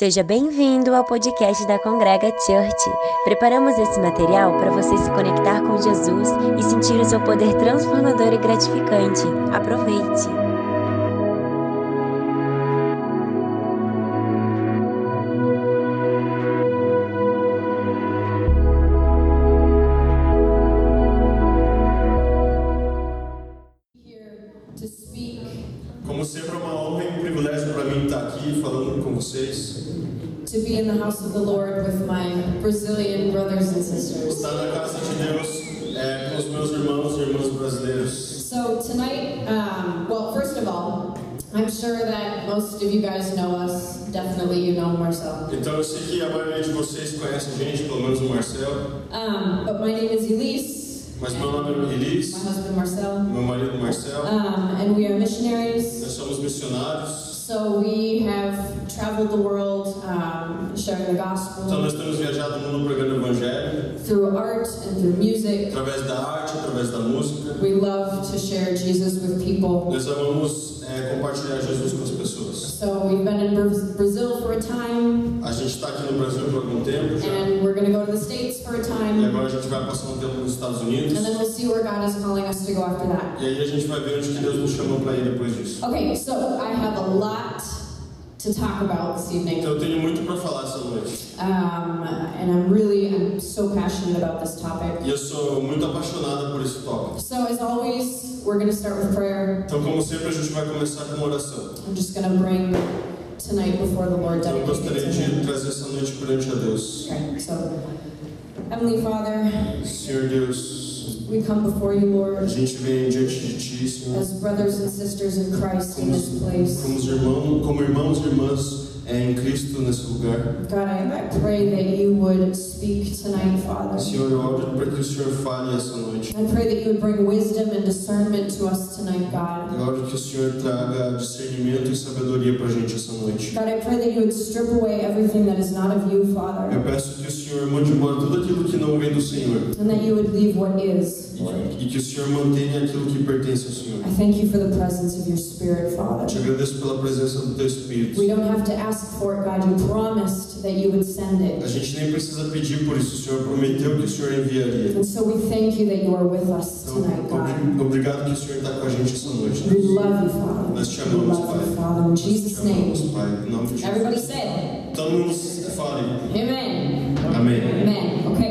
Seja bem-vindo ao podcast da Congrega Church. Preparamos esse material para você se conectar com Jesus e sentir o seu poder transformador e gratificante. Aproveite! Been in Brazil for a time, A gente está aqui no Brasil por algum tempo já. and we're going to go to the States for a time, agora a gente vai passar um tempo nos Estados Unidos. and then we'll see where God is calling us to go after that. E aí a gente vai ver onde que Deus nos chamou para ir depois disso. Okay, so I have a lot to talk about this evening, Então eu tenho muito para falar essa noite. um, and I'm really I'm so passionate about this topic. E eu sou muito apaixonada por esse tópico. So as always, we're going to start with prayer. Então, como sempre, a gente vai começar com uma oração. I'm just going to bring tonight before the Lord eu gostaria to de trazer essa noite perante a Deus. Okay, so Heavenly Father, Senhor Deus, we come before you, a Lord. gente vem diante de Ti, Senhor, as brothers and sisters in Christ in this place. como, irmãos, como irmãos e irmãs em Cristo nesse lugar. God, I, I pray that you would speak tonight, Father. Senhor, eu oro para que o Senhor fale essa noite. I pray that you would bring wisdom and discernment to us tonight, God. Eu oro que o Senhor traga discernimento e sabedoria para a gente essa noite. God, I pray that you would strip away everything that is not of you, Father. Eu peço que o Senhor mande embora tudo aquilo que não vem do Senhor. and that you would leave what is, E que, o Senhor mantenha aquilo que pertence ao Senhor. I thank you for the presence of your Spirit, Te Father. agradeço pela presença do Teu Espírito. We don't have to ask for it, God. You promised that you would send it. A it. gente nem precisa pedir por isso, o Senhor prometeu que o Senhor enviaria. And so we thank you that you are with us tonight, God. obri- obrigado que o Senhor está com a gente essa noite. We love you, Father. Nós te We love Pai. you, Father. In Nós te Jesus' name. Pai. Em nome de Jesus. Everybody said, Todo mundo fale. Amen. Amém. Amen. Okay.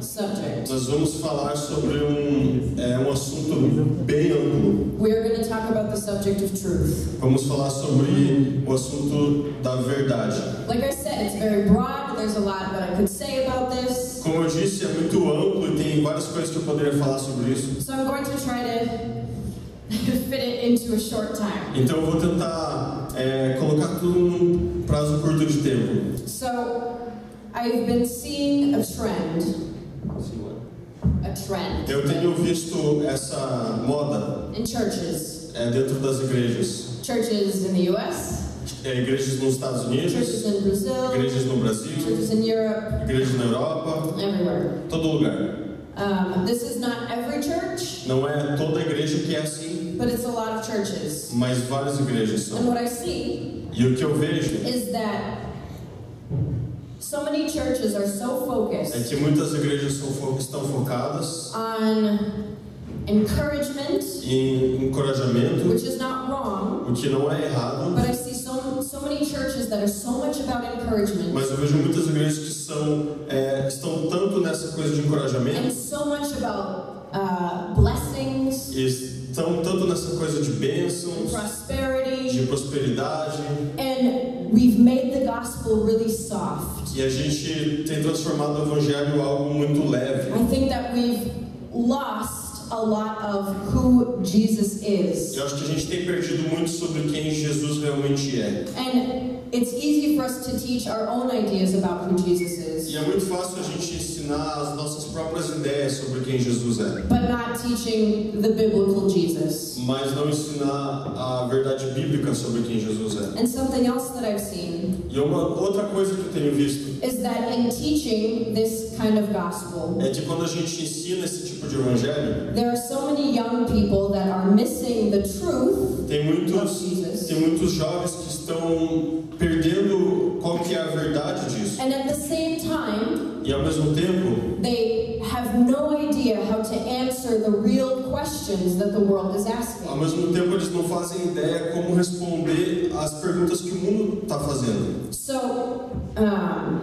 Subject. nós vamos falar sobre um, é, um assunto bem amplo. We are going to talk about the subject of truth. Vamos falar sobre o assunto da verdade. Like I said, it's very broad. There's a lot that I could say about this. Como eu disse, é muito amplo e tem várias coisas que eu poderia falar sobre isso. So I'm going to try to Então eu vou tentar é, colocar tudo num prazo curto de tempo. So I've been seeing a trend, a trend Eu tenho visto essa moda in churches. é, dentro das igrejas. Churches in the US, É, igrejas nos Estados churches Unidos, in Brazil, igrejas no Brasil, churches in Europe, igrejas na Europa, everywhere. todo lugar. Um, this is not every church, Não é toda igreja que é assim, but it's a lot of churches. mas várias igrejas And são. what I see E o que eu vejo is that so many churches are so é focused que muitas igrejas são fo- estão focadas on encouragement, em encorajamento, which is not wrong, o que não é errado, but I mas eu vejo muitas igrejas que são, é, estão tanto nessa coisa de and encorajamento so much about uh, blessings, e estão tanto nessa coisa de bênçãos, prosperity, de prosperidade, and we've made the gospel really soft. e a gente tem transformado o evangelho em algo muito leve. I think that we've lost a lot of who Jesus is. Eu acho que a gente tem perdido muito sobre quem Jesus realmente é. And it's easy for us to teach our own ideas about who Jesus E is. é muito fácil a gente ensinar ensinar as nossas próprias ideias sobre quem Jesus é, but not teaching the biblical Jesus. mas não ensinar a verdade bíblica sobre quem Jesus é. And something else that I've seen E uma outra coisa que eu tenho visto is that in teaching this kind of gospel, é que quando a gente ensina esse tipo de evangelho, there are so many young people that are missing the truth tem muitos, tem muitos jovens que estão perdendo qual que é a verdade disso. and at the same time E ao mesmo tempo, they have no idea how to answer the real questions that the world is ao asking. mesmo tempo eles não fazem ideia como responder às perguntas que o mundo está fazendo. So, um,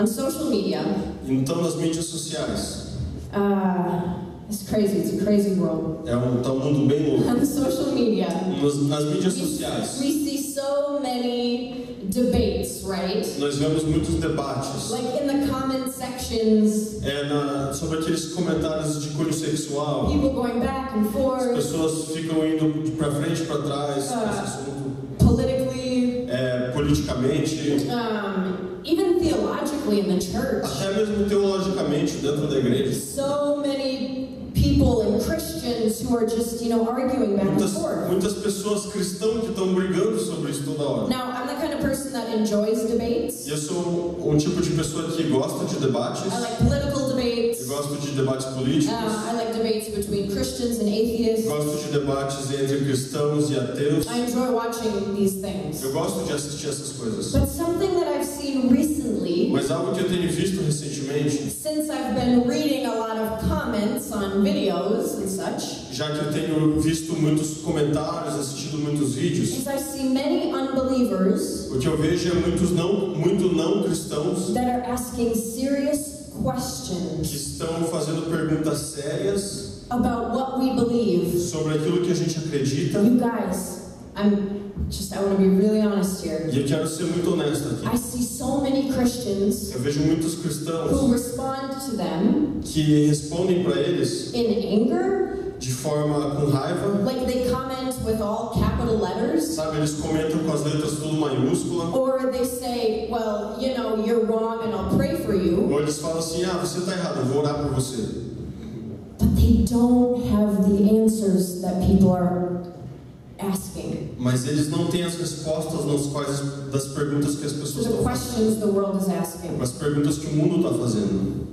on social media, Então nas mídias sociais, uh, it's crazy, it's a crazy world. é um, tá um mundo bem louco. On social media, Nas, nas mídias sociais, we see so many debates, right? nós vemos muitos debates Like in the comment sections, é, na, sobre aqueles comentários de cunho sexual. people going back and As forth, pessoas ficam indo para frente para trás assunto. politically, É, politicamente, um, even theologically in the church. até mesmo teologicamente dentro da igreja. So many people and Christians who are just, you know, arguing back and forth. muitas pessoas cristãs que estão brigando sobre isso toda hora. Now, I'm the kind of person that enjoys debates. Eu sou um tipo de pessoa que gosta de debates. I like political debates. Eu gosto de debates Uh, políticos. I like debates between Christians and atheists. Gosto de debates entre cristãos e ateus. I enjoy watching these things. Eu gosto de assistir essas coisas. But something that I've seen recently, Mas algo que eu tenho visto recentemente, since I've been reading a lot of comments on videos and such, já que eu tenho visto muitos comentários, assistido muitos vídeos, is I see many unbelievers o que eu vejo é muitos não, muito não cristãos that are asking serious que questions estão fazendo perguntas sérias about what we believe. sobre aquilo que a gente acredita. You guys, I'm just, I want to be really honest here. E eu quero ser muito honesto I see so many Christians Eu vejo muitos who respond to them que respondem para eles in anger, de forma com raiva, like they comment with all capital letters, sabe? Eles comentam com as letras tudo maiúscula. or they say, well, you know, you're wrong and I'll pray for you, Ou eles falam assim: ah, você está errado, eu vou orar por você. but they don't have the answers that people are asking Mas eles não têm as respostas nas quais, das perguntas que as pessoas the estão fazendo. questions the world is asking. As perguntas que o mundo está fazendo.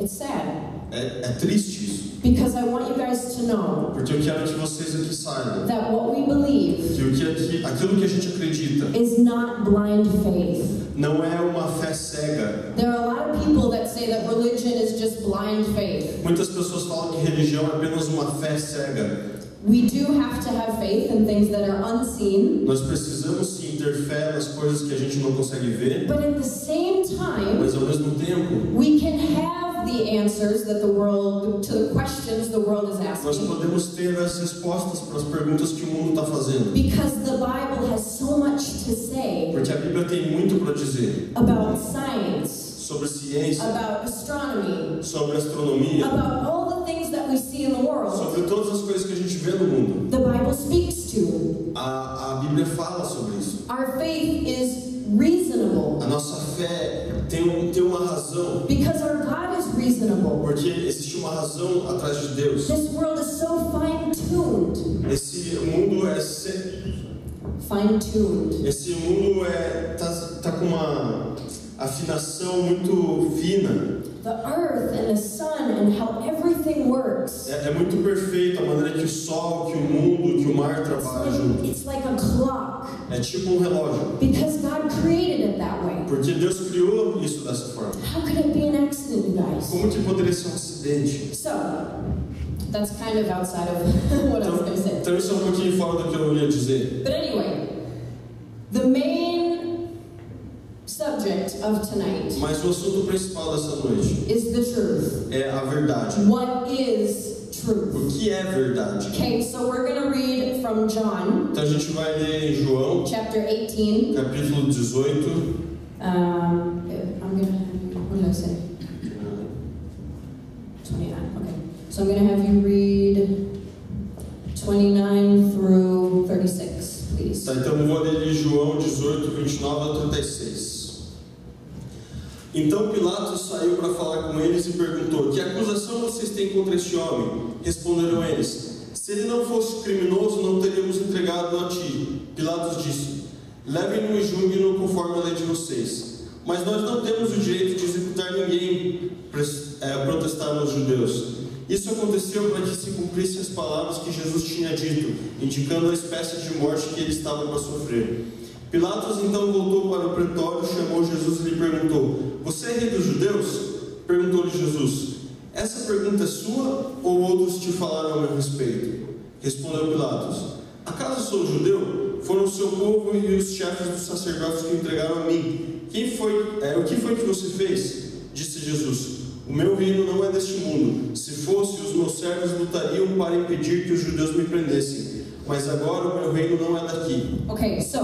It's sad É, é triste isso. because I want you guys to know Porque eu quero que vocês aqui saibam that what we believe que, o que aqui, aquilo que a gente acredita is not blind faith. não é uma fé cega. There are a lot of people that say that religion is just blind faith. Muitas pessoas falam que religião é apenas uma fé cega. We do have to have faith in things that are unseen, Nós precisamos sim ter fé nas coisas que a gente não consegue ver, but at the same time, mas ao mesmo tempo we can have the answers that the world, to the questions the world is asking. nós podemos ter as respostas para as perguntas que o mundo está fazendo. Because the Bible has so much to say Porque a Bíblia tem muito para dizer about science, sobre ciência, about astronomy, sobre astronomia, about all the things that we see in the world. sobre todas as coisas que a gente vê no mundo. The Bible speaks to. A, a Bíblia fala sobre isso. Our faith is reasonable A nossa fé tem, um, tem uma razão, because our God is reasonable. porque existe uma razão atrás de Deus. This world is so fine tuned. Esse mundo é se- Fine tuned. esse mundo é tá, tá com uma afinação muito fina. The earth and the sun and how everything works. É, é muito perfeito a maneira que o sol, que o mundo, que o mar It's trabalham like, junto. it's like a clock É tipo um relógio, because God created it that way. porque Deus criou isso dessa forma. How could it be an accident, guys? Como que poderia ser um acidente? So, that's kind of outside of what I was Então, going to say. então isso é um pouquinho fora do que eu ia dizer. But anyway, the main subject of tonight Mas o assunto principal dessa noite is the truth. é a verdade. What is truth? O que é verdade? Okay, so we're going to read from John Então a gente vai ler em João, chapter 18. capítulo 18. Um, I'm to, what did I say? 29, okay. So I'm to have you read 29 through 36, please. Tá, então eu vou ler em João 18, 29 a 36. Então Pilatos saiu para falar com eles e perguntou: Que acusação vocês têm contra este homem? Responderam eles: Se ele não fosse criminoso, não teríamos entregado a ti. Pilatos disse: Levem-no e julguem-no conforme a lei de vocês. Mas nós não temos o direito de executar ninguém, é, protestaram os judeus. Isso aconteceu para que se cumprissem as palavras que Jesus tinha dito, indicando a espécie de morte que ele estava para sofrer. Pilatos então voltou para o pretório, chamou Jesus e lhe perguntou: Você é rei dos judeus? Perguntou-lhe Jesus: Essa pergunta é sua ou outros te falaram a meu respeito? Respondeu Pilatos: Acaso sou judeu? Foram o seu povo e os chefes dos sacerdotes que entregaram a mim. Quem foi, é, o que foi que você fez? Disse Jesus. O meu reino não é deste mundo. Se fosse, os meus servos lutariam para impedir que os judeus me prendessem. Mas agora o meu reino não é daqui. Okay, so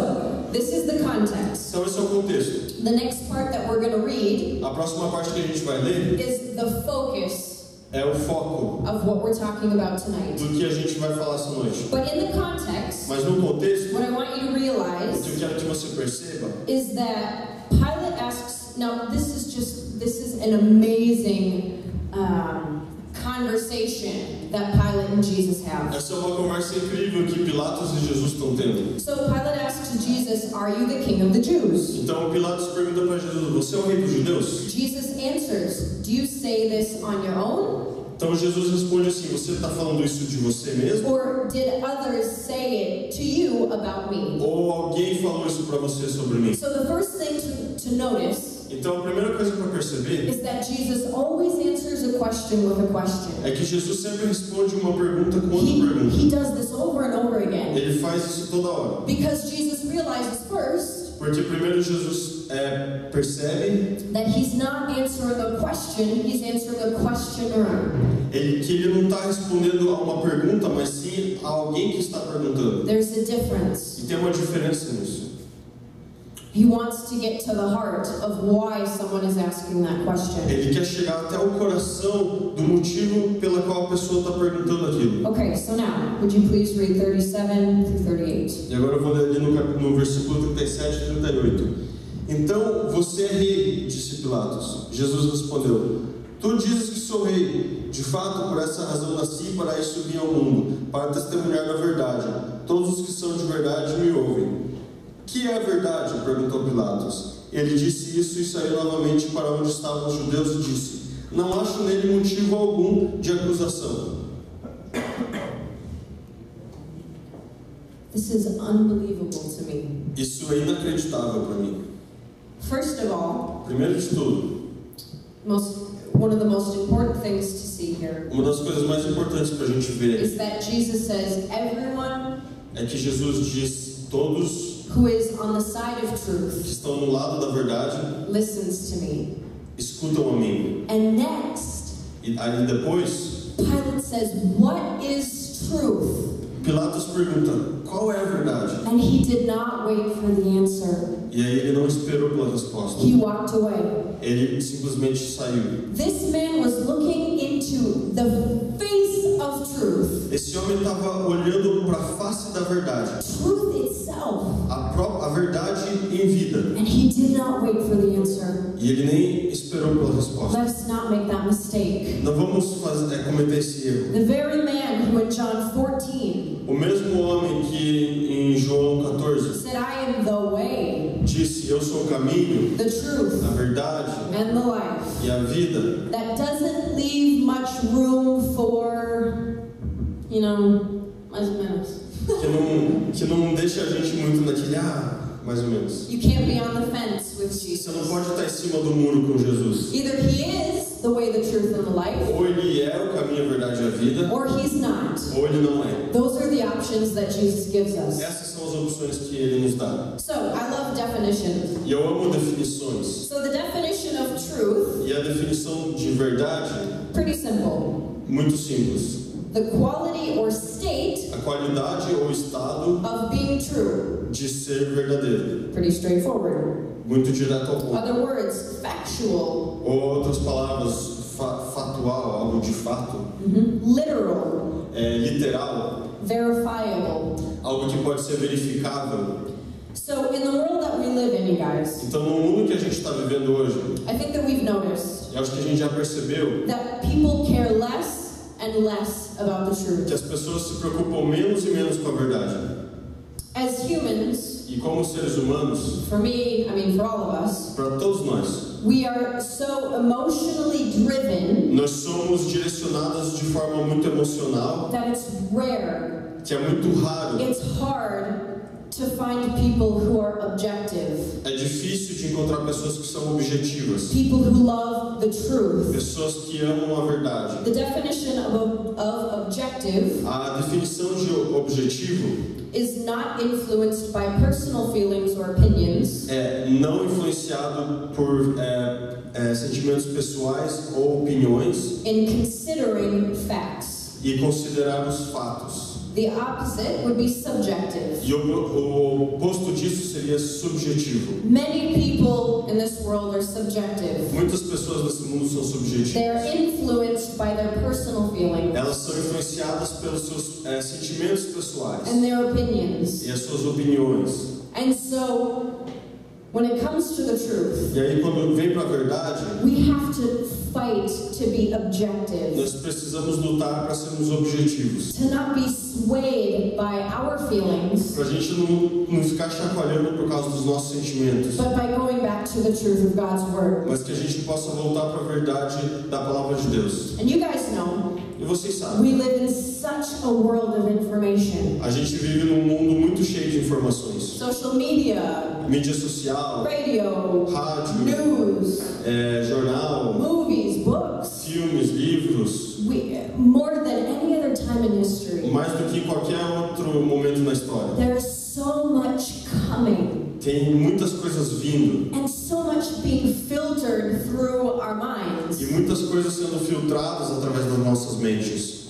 this is the context. Então esse é o contexto. The next part that we're going to read A próxima parte que a gente vai ler is the focus é o foco of what we're talking about tonight. do que a gente vai falar essa noite. But in the context, Mas no contexto, what I want you to o que realize eu quero que você perceba is that Pilate asks, now this is just, this is an amazing um, conversation that Pilate and Jesus have. Essa é uma conversa incrível que Pilatos e Jesus estão tendo. So Pilate asks Jesus, Are you the king of the Jews? Então Pilatos pergunta para Jesus: Você é o rei dos judeus? Jesus answers, Do you say this on your own? Então Jesus responde assim: Você está falando isso de você mesmo? Or did others say it to you about me? Ou alguém falou isso para você sobre mim? So the first thing to, to notice Então a primeira coisa para perceber is that Jesus always answers a question with a question. é que Jesus sempre responde uma pergunta com outra He, pergunta. he does this over and over again. Ele faz isso toda hora. Because Jesus realizes first Porque primeiro Jesus é, percebe that he's not answering a question, he's answering a questioner. ele, que ele não está respondendo a uma pergunta, mas sim a alguém que está perguntando. There's a difference. E tem uma diferença nisso. He wants to get to the heart of why someone is asking that question. Ele quer chegar até o coração do motivo pela qual a pessoa está perguntando aquilo. Okay, so now, would you please read 37 through 38? E agora eu vou ler ali no, no versículo 37 e 38. Então você é rei, disse Pilatos. Jesus respondeu: Tu dizes que sou rei. De fato, por essa razão nasci para isso vim ao mundo, para testemunhar da verdade. Todos os que são de verdade me ouvem. Que é a verdade? perguntou Pilatos. Ele disse isso e saiu novamente para onde estavam os judeus e disse: Não acho nele motivo algum de acusação. This is unbelievable to me. Isso é inacreditável para mim. First of all, Primeiro de tudo, most one of the most important things to see here uma das coisas mais importantes para a gente ver is that Jesus says everyone é que Jesus diz: todos who is on the side of que truth estão no lado da verdade listens to me. escutam a mim. And next, E aí depois, Pilate says, What is truth? Pilatos pergunta: qual é a verdade? And he did not wait for the answer. E aí ele não esperou pela resposta. He walked away. Ele simplesmente saiu. This man was looking into the face of truth, Esse homem estava olhando para a face da verdade, truth itself, a, a verdade em vida. and he did not wait for the answer. E ele nem esperou pela resposta. Let's not make that mistake. Não vamos fazer, é, cometer esse erro. The very man who in John 14 O mesmo homem que em João 14 said, I am the way, disse: Eu sou o caminho, the truth, a verdade and the life. e a vida. that doesn't leave much room for, you know, mais ou menos. Não, que não deixa a gente muito naquele, ah, mais ou menos. You can't be on the fence with Você não Jesus. pode estar em cima do muro com Jesus. Either he is the way, the truth, and the life, Ou ele é o caminho, a verdade e a vida, or he's not. ou ele não é. Those are the options that Jesus gives us. Essas são as opções que ele nos dá. So, I love definitions. E eu amo definições. So, the definition of truth, E a definição de verdade, pretty simple. muito simples. The quality or state A qualidade ou estado of being true. de ser verdadeiro. Pretty straightforward. Muito direto ao ponto. Other words, factual, Ou outras palavras, fa fatual, algo de fato. literal, É, literal, verifiable. algo que pode ser verificável. So, in the world that we live in you guys. Então, no mundo que a gente está vivendo hoje, I think that we've noticed eu acho que a gente já percebeu that people care less and less about the truth. que as pessoas se preocupam menos e menos com a verdade. As humans, E como seres humanos, for me, I mean for all of us, para todos nós, we are so emotionally driven nós somos direcionados de forma muito emocional, that it's rare, que é muito raro. it's hard to find people who are objective, É difícil de encontrar pessoas que são objetivas, people who love the truth. pessoas que amam a verdade. The definition of, of objective A definição de objetivo is not influenced by personal feelings or opinions, é não influenciado por é, é, sentimentos pessoais ou opiniões in considering facts. e considerar os fatos. The opposite would be subjective. E o, oposto disso seria subjetivo. Many people in this world are subjective. Muitas pessoas nesse mundo são subjetivas. They are influenced by their personal feelings Elas são influenciadas pelos seus é, sentimentos pessoais and their opinions. e as suas opiniões. And so, when it comes to the truth, E aí, quando vem para a verdade, we have to fight to be objective, nós precisamos lutar para sermos objetivos. to not be swayed by our feelings, Para a gente não, não ficar chacoalhando por causa dos nossos sentimentos. but by going back to the truth of God's Word. Mas que a gente possa voltar para a verdade da palavra de Deus. And you guys know, E vocês sabem, we live in such a world of information a gente vive num mundo muito cheio de informações. Social media, Mídia social, radio, rádio, news, é, jornal, movies, books. filmes, livros. We, more than any other time in history, Mais do que qualquer outro momento na história. there is so much coming Tem muitas coisas vindo and so much being filtered through our minds. e muitas coisas sendo filtradas através das nossas mentes.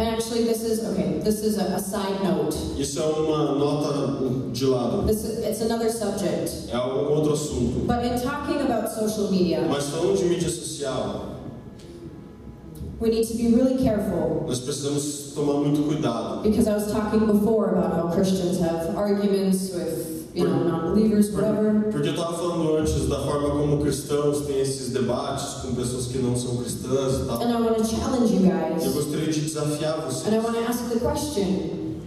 And actually, this is okay. This is a, a side note. Isso é uma nota de lado, This is, it's another subject. é um outro assunto. But in talking about social media, Mas falando de mídia social, we need to be really careful nós precisamos tomar muito cuidado. because I was talking before about how Christians have arguments with you know non-believers, whatever. Porque eu estava falando antes da forma como cristãos têm esses debates com pessoas que não são cristãs e tal. And I want to challenge you Eu guys. gostaria de desafiar And I vocês. want to ask the question.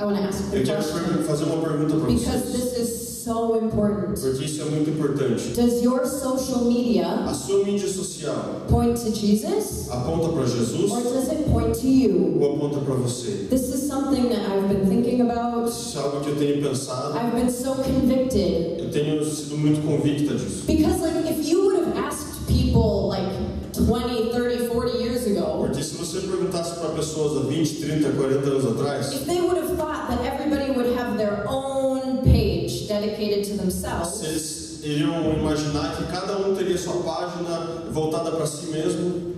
I want to ask the Eu quero question fazer uma pergunta para because vocês. this is so important. Porque isso é muito importante. Does your social media A sua mídia social point to Jesus aponta para Jesus or does it point to you? ou aponta para você? This is something that I've been thinking about. Isso é algo que eu tenho pensado. I've been so convicted Eu tenho sido muito convicta disso. because like if you would have asked people like 20, 30, 40 years ago Porque se você perguntasse para pessoas há 20, 30, 40 anos atrás, if they would have thought that everybody would have their own page dedicated to se themselves, eles iriam imaginar que cada um teria sua página voltada para si mesmo,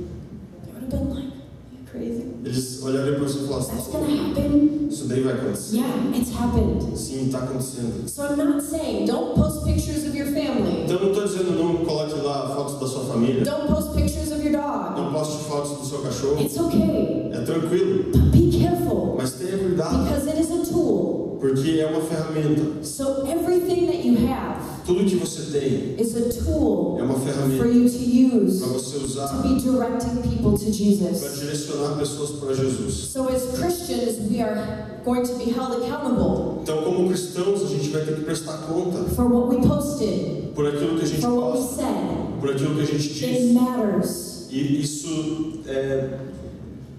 eles olhariam para você e falassem: That's "Tá gonna happen? Isso daí vai acontecer. Yeah, it's happened. Sim, está acontecendo. So I'm not saying don't post pictures of your family. Então, eu não estou dizendo não coloque lá fotos da sua família, Don't post pictures of your não dog. poste fotos do seu cachorro. It's okay. É tranquilo, But be careful mas tenha cuidado, because it is a tool. Porque é uma ferramenta. So everything that you have Tudo que você tem is a tool é uma for ferramenta you to use para você to usar be directing people to para Jesus. direcionar pessoas para Jesus. So as Christians, we are going to be held accountable Então, como cristãos, a gente vai ter que prestar conta for what we posted, por aquilo que a gente for what we posta, said. por aquilo que a gente It matters. E isso é,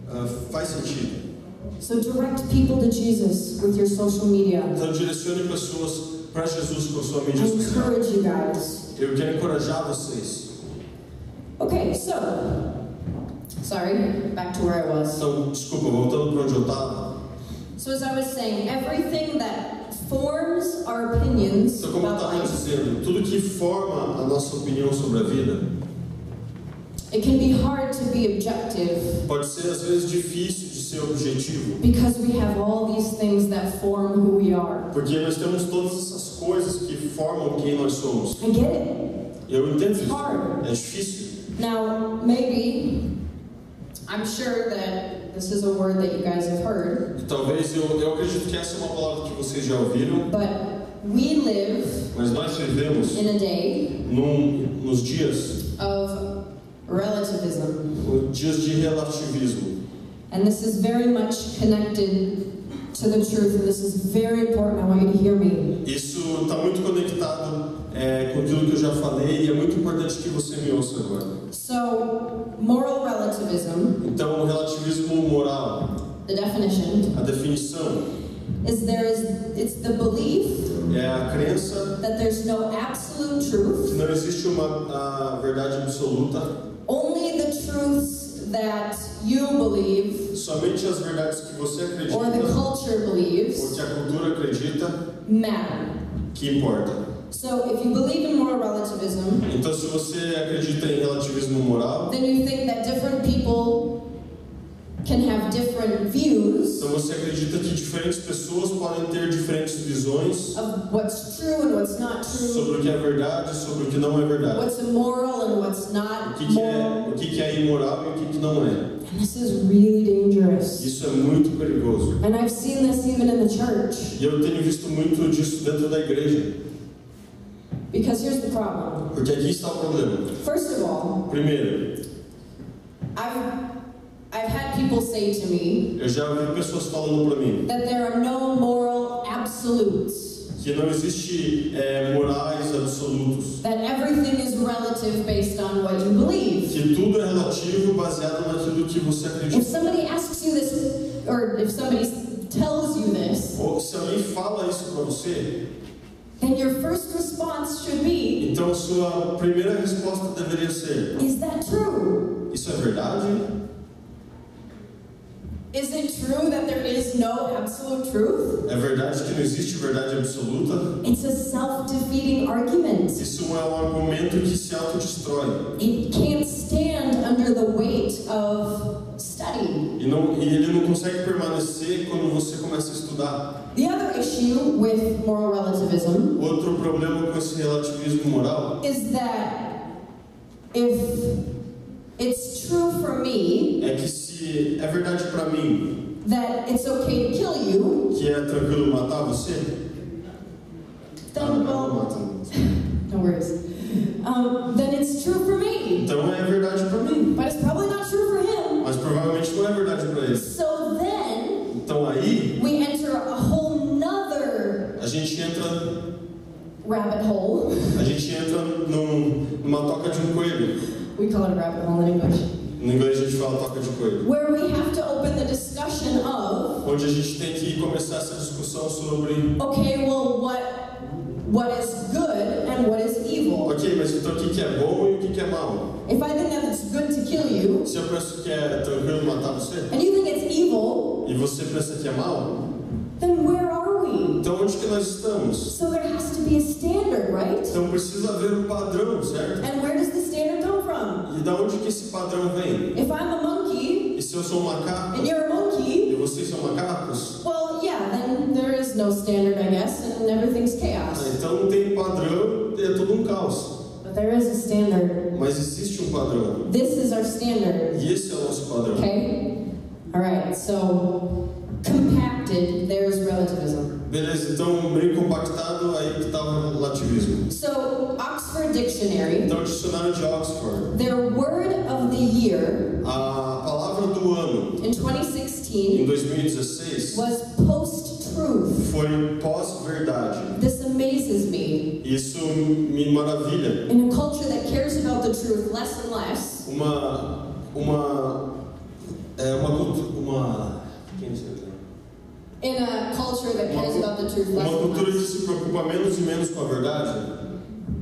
ah, faz sentido. So direct people to Jesus with your social media. Então, direcione pessoas para Jesus com sua mídia social. encourage you guys. Eu quero encorajar vocês. Okay, so sorry, back to where I was. Então, desculpa, voltando para onde eu estava. So as I was saying, everything that forms our opinions Então, como eu estava dizendo, tudo que forma a nossa opinião sobre a vida it can be hard to be objective pode ser às vezes difícil ser objetivo, because we have all these things that form who we are. porque nós temos todas essas coisas que formam quem nós somos. I get it. Eu entendo It's hard. É difícil. Now, maybe I'm sure that this is a word that you guys have heard, talvez eu, eu acredito que essa é uma palavra que vocês já ouviram, but we live Mas nós vivemos in a day num, nos dias, of relativism. dias de relativismo. And this is very much connected to the truth, and this is very important. I want you to hear me. Isso está muito conectado é, com aquilo que eu já falei e é muito importante que você me ouça agora. So, moral relativism, Então, o relativismo moral, the definition, a definição is there is it's the belief é a crença that there's no absolute que truth, não existe uma verdade absoluta, only the truths that you believe somente as verdades que você acredita or the culture ou believes que a cultura acredita matter. que importa. So, if you believe in moral relativism, Então, se você acredita em relativismo moral, then you think that different people can have different views então você acredita que diferentes pessoas podem ter diferentes visões of what's true and what's not true, sobre o que é verdade, sobre o que não é verdade. what's immoral and what's O not que, que é, moral. o que, que é imoral e o que, que não é. And this is really dangerous. Isso é muito perigoso. And I've seen this even in the church. E eu tenho visto muito disso dentro da igreja. Because here's the problem. Porque aqui está o problema. First of all, Primeiro, I've I've had people say to me eu já ouvi pessoas falando para mim that there are no moral absolutes. que não existe é, morais absolutos. That everything is relative based on what you believe. Que tudo é relativo baseado naquilo que você acredita. If somebody asks you this, or if somebody tells you this, Ou se alguém fala isso para você, then your first response should be, então sua primeira resposta deveria ser: Is that true? Isso é verdade? Is it true that there is no absolute truth? É verdade que não existe verdade absoluta? It's a self defeating argument. Isso é um argumento que se autodestrói. It can't stand under the weight of study. E, não, e ele não consegue permanecer quando você começa a estudar. The other issue with moral relativism Outro problema com esse relativismo moral is that if it's true for me é que se é verdade para mim that it's okay to kill you, que é tranquilo matar você, then, ah, well, mata. no worries. Um, then it's true for me. Então é verdade para mim, But it's probably not true for him. mas provavelmente não é verdade para ele. So then Então aí we enter a whole nother a gente entra rabbit hole. a gente entra num, numa toca de um coelho. We call it a rabbit hole in English. No inglês a gente fala toca de coelho. Where we have to open the discussion of Onde a gente tem que começar essa discussão sobre okay, well, what what is good and what is evil? Ok, mas então o que, que é bom e o que, que é mal? If I think that it's good to kill you, Se eu penso que é tranquilo matar você and you think it's evil, e você pensa que é mal, then where are we? então onde que nós estamos? So there has to be a standard, right? Então precisa haver um padrão, certo? And where does the standard come from? E da onde que esse padrão vem? If I'm a então bem compactado, aí que está o relativismo. So, Oxford Dictionary, Então, dicionário de Oxford, their word of the year a palavra do ano in em 2016 2016 was post truth. foi pós-verdade. This amazes me. Isso me maravilha. In a culture that cares about the truth less and less, Uma. Uma. É uma. Uma. Quem sei lá. in a culture that cares about the truth uma less and cultura que less, se preocupa menos e menos com a verdade.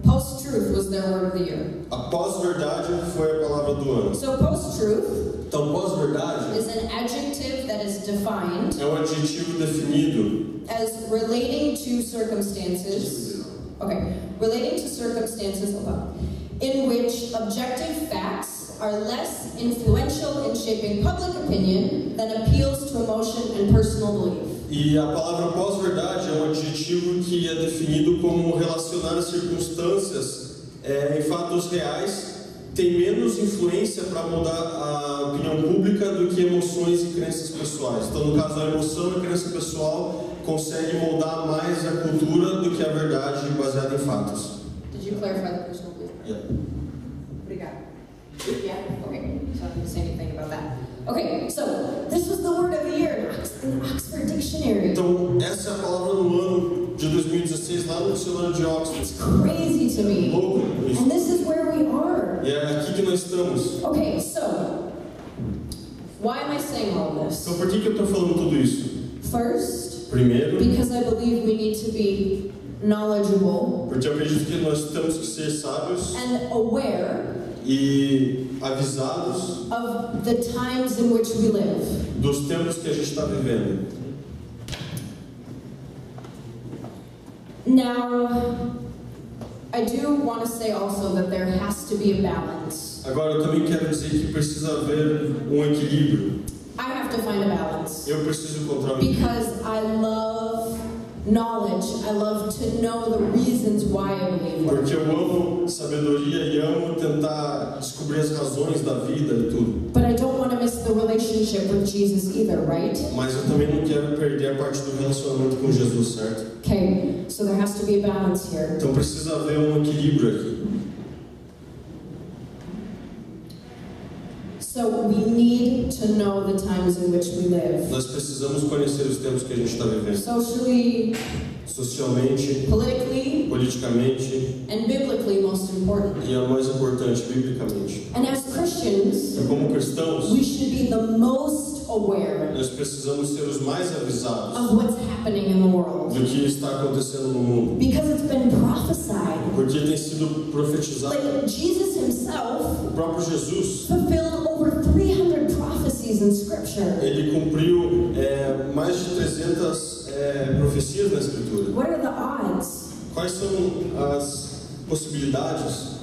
post truth was their word of the year. A pós-verdade foi a palavra do ano. So, post truth Então, pós-verdade is an adjective that is defined é um adjetivo definido. as relating to circumstances. Okay, relating to circumstances hold on, in which objective facts are less influential in shaping public opinion than appeals to emotion and personal belief. E a palavra pós-verdade é um adjetivo que é definido como relacionar as circunstâncias é, em fatos reais tem menos influência para mudar a opinião pública do que emoções e crenças pessoais. Então, no caso, a emoção e a crença pessoal consegue moldar mais a cultura do que a verdade baseada em fatos. Did you clarify the personal belief? Yeah. Obrigado. Yeah? Okay. So I don't need to say anything about that. Okay, so this was the word of the year in Ox- in Oxford Dictionary. Então, essa é a palavra do ano de 2016 lá no dicionário de Oxford. It's crazy to me. Louco isso. And this is where we are. E é aqui que nós estamos. Okay, so why am I saying all this? Então, por que, que eu estou falando tudo isso? First, Primeiro, because I believe we need to be knowledgeable porque eu acredito que nós temos que ser sábios and aware e avisados dos tempos que a gente está vivendo. Now, I do want to say also that there has to be a balance. Agora, eu também quero dizer que precisa haver um equilíbrio. I have to find a balance Eu preciso encontrar um equilíbrio. because I love knowledge. I love to know the reasons why I believe Porque eu amo sabedoria e amo tentar descobrir as razões da vida e tudo. But I don't want to miss the relationship with Jesus either, right? Mas eu também não quero perder a parte do relacionamento com Jesus, certo? Okay, so there has to be a balance here. Então precisa haver um equilíbrio aqui. So we need to know the times in which we live. Nós precisamos conhecer os tempos que a gente está vivendo. Socially, Socialmente, politically, politicamente and biblically, most important. e, a mais importante, biblicamente. And as Christians, E como cristãos, we should be the most aware nós precisamos ser os mais avisados of what's happening in the world. do que está acontecendo no mundo. Because it's been prophesied. Porque tem sido profetizado. Like Jesus himself O próprio Jesus, fulfilled over 300 prophecies in Scripture. ele cumpriu é, mais de 300 é, profecias na Escritura. What are the odds? Quais são as possibilidades?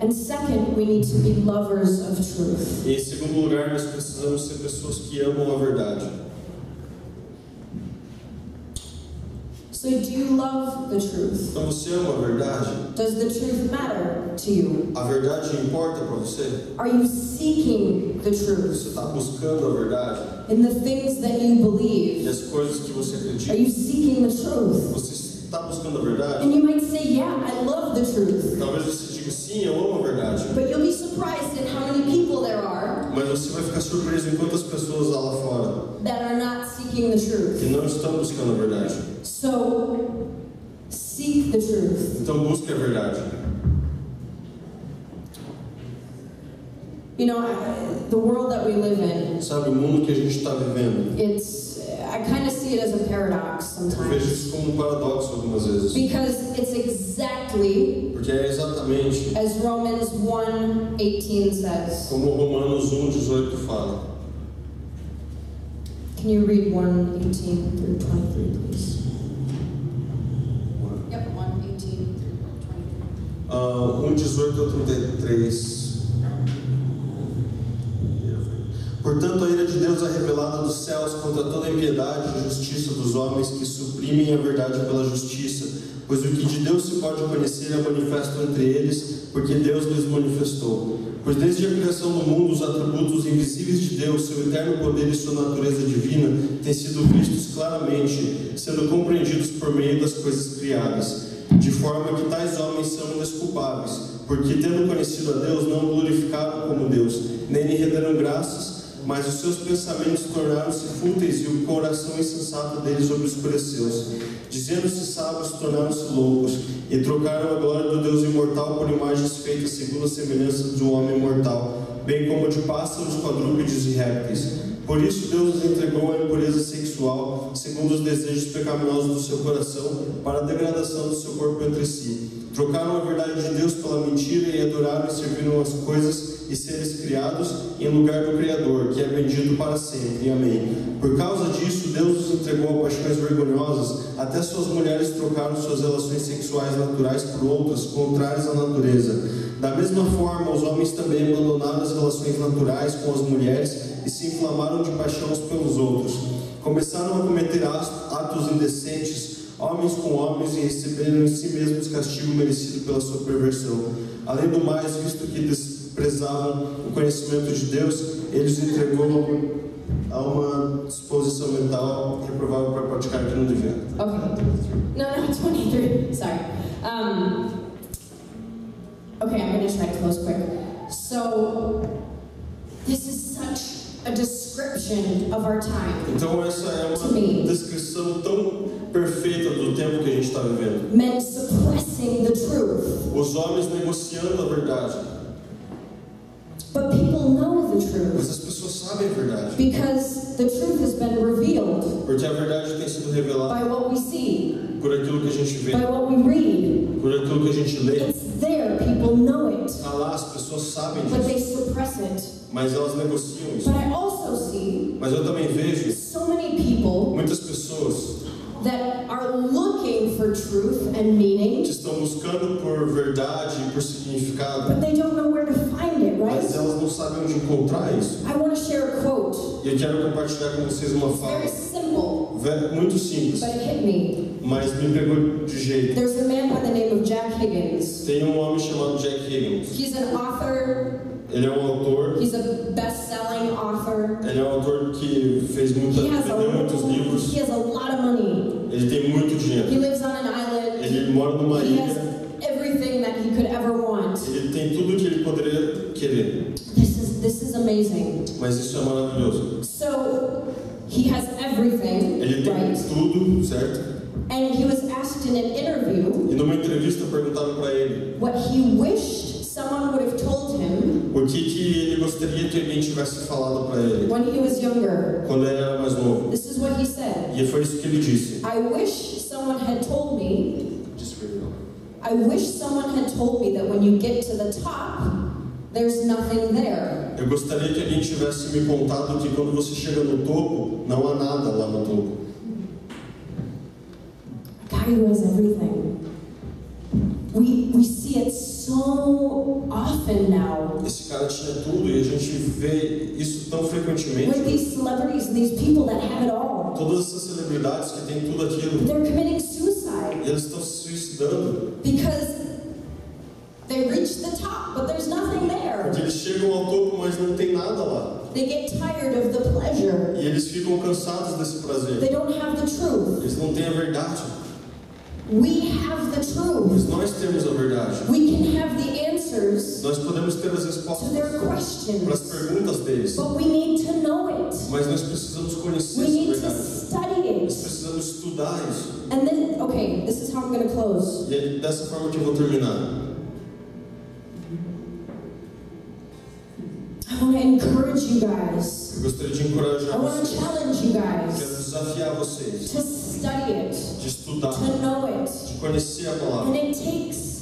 And second, we need to be lovers of truth. E em segundo lugar, nós precisamos ser pessoas que amam a verdade. So, do you love the truth? Então você ama a verdade? Does the truth matter to you? A verdade importa para você? Are you seeking the Você truth está buscando a verdade? in the things that you E believe? as coisas que você Are you seeking the truth? Você está buscando a verdade? And you might say, Yeah, I love the truth. Talvez você sim, eu amo a verdade. But you'll be surprised at how many people there are Mas você vai ficar surpreso em quantas pessoas há lá fora that are not seeking the que truth. não estão buscando a verdade. So, seek the truth. Então busque a verdade. You know, I, the world that we live in, Sabe, o mundo que a gente está vivendo, it's, I kind of see it as a paradox eu vejo sometimes. isso como um paradoxo algumas vezes. Because it's exactly Porque é exatamente as Romans 1:18 says. como Romanos 1,18 fala. Can you read 1:18 through 23, please? Yep, 1:18 through 23. Ah, 1,18 a 33. Portanto, a ira de Deus é revelada dos céus contra toda a impiedade e injustiça dos homens que suprimem a verdade pela justiça. Pois o que de Deus se pode conhecer é manifesto entre eles, porque Deus lhes manifestou. Pois desde a criação do mundo, os atributos invisíveis de Deus, seu eterno poder e sua natureza divina, têm sido vistos claramente, sendo compreendidos por meio das coisas criadas de forma que tais homens são indesculpáveis, porque tendo conhecido a Deus, não glorificaram como Deus, nem lhe renderam graças, mas os seus pensamentos tornaram-se fúteis e o coração insensato deles obscureceu-se. Dizendo-se sábios, tornaram-se loucos, e trocaram a glória do Deus imortal por imagens feitas segundo a semelhança de um homem mortal, bem como de pássaros, quadrúpedes e répteis. Por isso Deus os entregou à impureza sexual, segundo os desejos pecaminosos do seu coração, para a degradação do seu corpo entre si. Trocaram a verdade de Deus pela mentira e adoraram e serviram as coisas e seres criados em lugar do Criador, que é bendito para sempre. Amém. Por causa disso, Deus os entregou a paixões vergonhosas, até suas mulheres trocaram suas relações sexuais naturais por outras, contrárias à natureza. Da mesma forma, os homens também abandonaram as relações naturais com as mulheres e se inflamaram de paixão uns pelos outros. Começaram a cometer atos indecentes, homens com homens, e receberam em si mesmos castigo merecido pela sua perversão. Além do mais, visto que desprezavam o conhecimento de Deus, ele os entregou a uma disposição mental reprovável para praticar o que não devia. Okay. No, no, 23. Sorry. Um, okay, I'm going to try to close quick. So, this is such a description of our time. Então essa é uma descrição tão perfeita do tempo que a gente está vivendo. Men suppressing the truth. Os homens negociando a verdade. But people know the truth. Mas as pessoas sabem a verdade. Because the truth has been revealed. Porque a verdade tem sido revelada. By what we see. Por aquilo que a gente vê. By what we read. Por aquilo que a gente lê. It's there. People know it. Está lá, as pessoas sabem disso. But they suppress it. Mas elas negociam isso. But I also see Mas eu também vejo so many people muitas looking for truth and meaning, que estão buscando por verdade e por significado, but they don't know where to find it, right? Mas elas não sabem onde encontrar isso. I want to share a quote. E eu quero compartilhar com vocês uma fala very simple, ve- muito simples, but it hit me. mas me pegou de jeito. There's a man by the name of Jack Higgins. Tem um homem chamado Jack Higgins. He's an author, Ele é um autor, he's a best selling author. ele é um autor que fez muita, He has, vendeu muitos livros. he has a lot of money. Ele tem muito He dinheiro. lives on an island. Ele mora numa He ilha. Querer. This is this is amazing. Mas isso é maravilhoso. So he has everything, Ele tem right? tudo, certo? And he was asked in an interview E numa entrevista perguntaram para ele what he wished someone would have told him o que, que ele gostaria que alguém tivesse falado para ele when he was younger. quando ele era mais novo. This is what he said. E foi isso que ele disse. I wish someone had told me, Just I wish someone had told me that when you get to the top, there's nothing there. Eu gostaria que alguém tivesse me contado que quando você chega no topo, não há nada lá no topo. Who has everything. We, we see it so often now Esse cara tinha tudo e a gente vê isso tão frequentemente. with these celebrities and these people that have it all. Todas essas celebridades que têm tudo aquilo, They're committing suicide e eles estão se suicidando because they reach the top, but there's nothing there. porque eles chegam ao topo, mas não tem nada lá. They get tired of the pleasure. E eles ficam cansados desse prazer. They don't have the truth. Eles não têm a verdade. We have the truth. Mas nós temos a verdade. We can have the answers Nós podemos ter as respostas. to their para as questions, perguntas deles. but we need to know it. Mas nós precisamos conhecer We essa need to verdade. study Nós it. precisamos estudar isso. And then, okay, this is how I'm going to close. E dessa forma que eu vou terminar. Encourage you guys. Eu gostaria de encorajar I want to vocês. challenge you Quero guys desafiar vocês to study it, de estudar, to know it. de conhecer a And palavra. it takes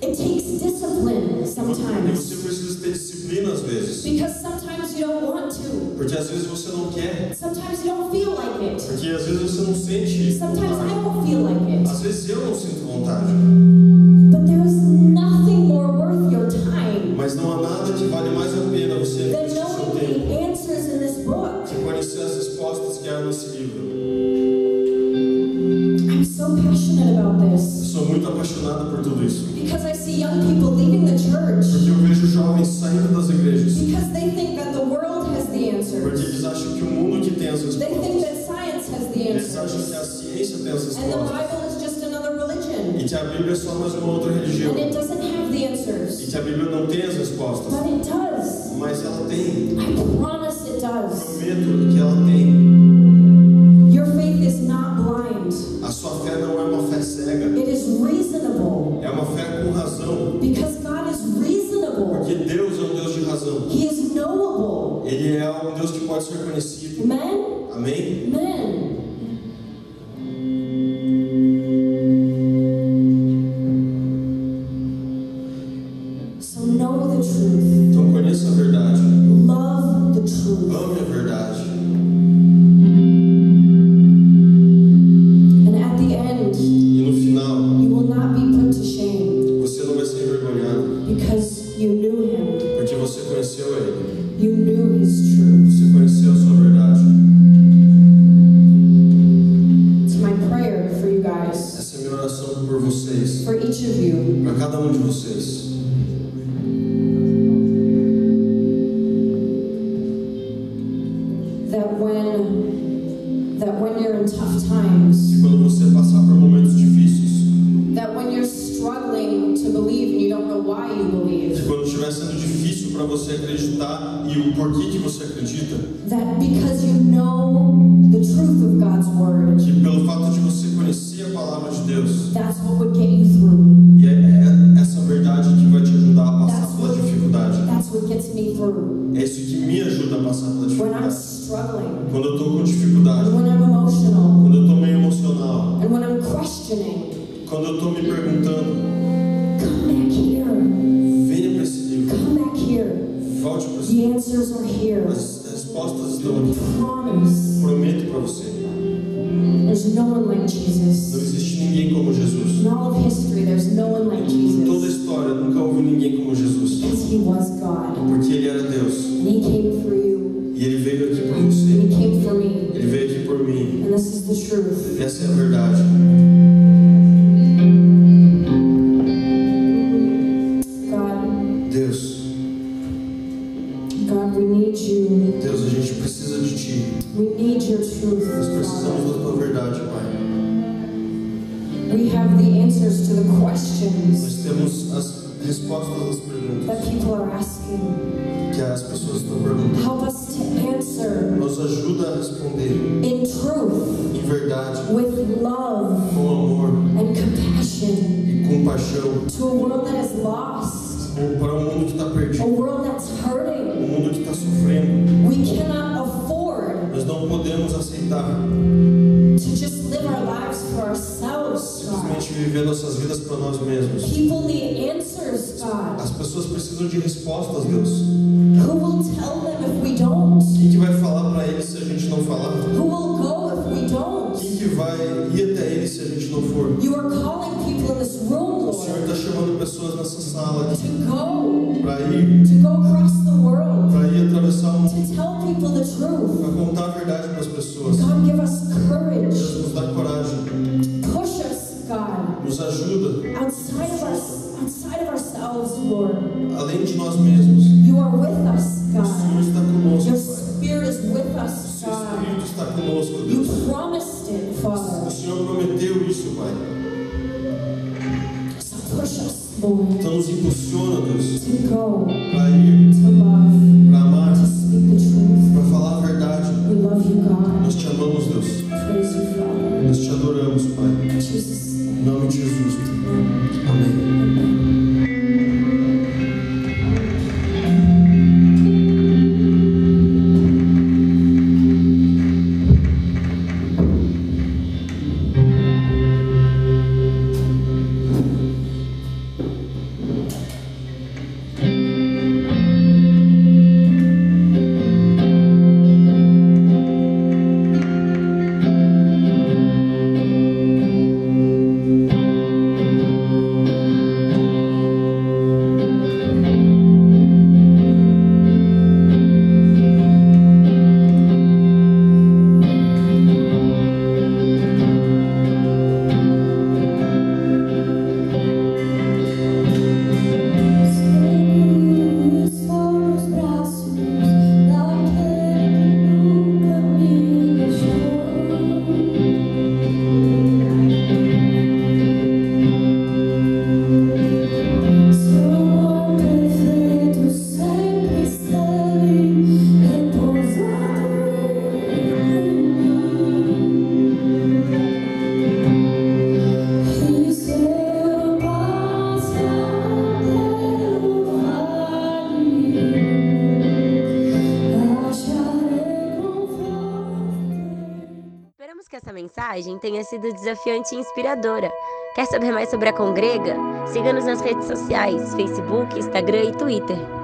it takes discipline E você sometimes. precisa ter disciplina às vezes. Because sometimes you don't want to. Porque às vezes você não quer. Sometimes you don't feel like it. Porque às vezes você não sente Sometimes I vontade. don't feel like it. Às vezes eu não sinto vontade. Apaixonada por tudo isso. because I see young people leaving the church Porque eu vejo jovens saindo das igrejas. because they think that the world has the Porque answers. eles acham que o mundo que tem as They think respostas. that science has the Eles acham que a answers. ciência tem as And the respostas. Bible is just another religion. E que a Bíblia é só mais uma outra religião. And it doesn't have the E answers. que a Bíblia não tem as respostas. But it does. Mas ela tem. I promise it does. Prometo que ela tem. oração por vocês. Para cada um de vocês. That when, that when you're in tough times, que quando você passar por momentos difíceis. That when you're struggling to believe and you don't know why you believe. Que quando estiver sendo difícil para você acreditar e o porquê que você acredita. That because Thank you. Two wilderness além de nós mesmos. sido desafiante e inspiradora. Quer saber mais sobre a Congrega? Siga-nos nas redes sociais: Facebook, Instagram e Twitter.